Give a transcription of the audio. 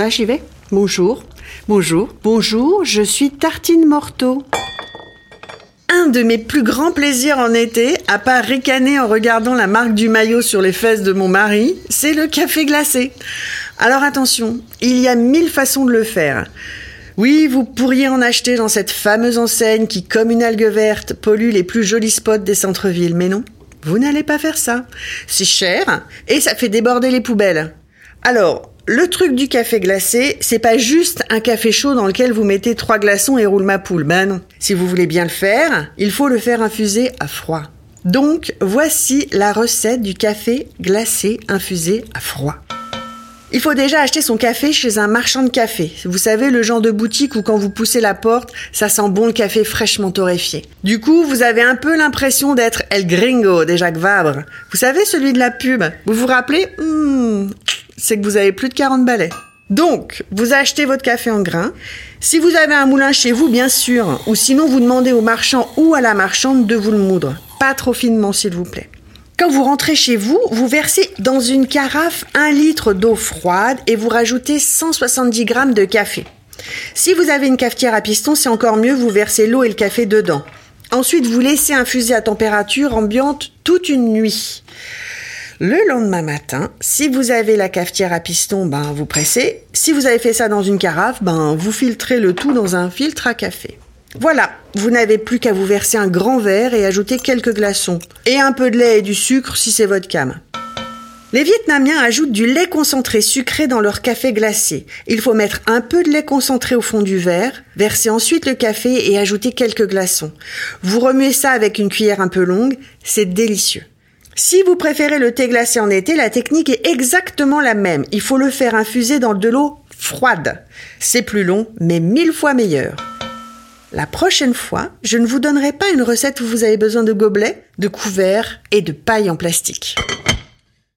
Ah, j'y vais. Bonjour. Bonjour. Bonjour, je suis Tartine Morteau. Un de mes plus grands plaisirs en été, à part ricaner en regardant la marque du maillot sur les fesses de mon mari, c'est le café glacé. Alors attention, il y a mille façons de le faire. Oui, vous pourriez en acheter dans cette fameuse enseigne qui, comme une algue verte, pollue les plus jolis spots des centres-villes, mais non, vous n'allez pas faire ça. C'est cher et ça fait déborder les poubelles. Alors, le truc du café glacé, c'est pas juste un café chaud dans lequel vous mettez trois glaçons et roule ma poule. Ben non. Si vous voulez bien le faire, il faut le faire infuser à froid. Donc, voici la recette du café glacé infusé à froid. Il faut déjà acheter son café chez un marchand de café. Vous savez, le genre de boutique où quand vous poussez la porte, ça sent bon le café fraîchement torréfié. Du coup, vous avez un peu l'impression d'être El Gringo des Jacques Vabre. Vous savez, celui de la pub. Vous vous rappelez? Hmm, c'est que vous avez plus de 40 balais. Donc, vous achetez votre café en grains. Si vous avez un moulin chez vous, bien sûr, ou sinon vous demandez au marchand ou à la marchande de vous le moudre. Pas trop finement, s'il vous plaît. Quand vous rentrez chez vous, vous versez dans une carafe un litre d'eau froide et vous rajoutez 170 grammes de café. Si vous avez une cafetière à piston, c'est encore mieux, vous versez l'eau et le café dedans. Ensuite, vous laissez infuser à température ambiante toute une nuit. Le lendemain matin, si vous avez la cafetière à piston, ben vous pressez. Si vous avez fait ça dans une carafe, ben vous filtrez le tout dans un filtre à café. Voilà, vous n'avez plus qu'à vous verser un grand verre et ajouter quelques glaçons. Et un peu de lait et du sucre si c'est votre cam. Les Vietnamiens ajoutent du lait concentré sucré dans leur café glacé. Il faut mettre un peu de lait concentré au fond du verre, verser ensuite le café et ajouter quelques glaçons. Vous remuez ça avec une cuillère un peu longue, c'est délicieux. Si vous préférez le thé glacé en été, la technique est exactement la même. Il faut le faire infuser dans de l'eau froide. C'est plus long, mais mille fois meilleur. La prochaine fois, je ne vous donnerai pas une recette où vous avez besoin de gobelets, de couverts et de paille en plastique.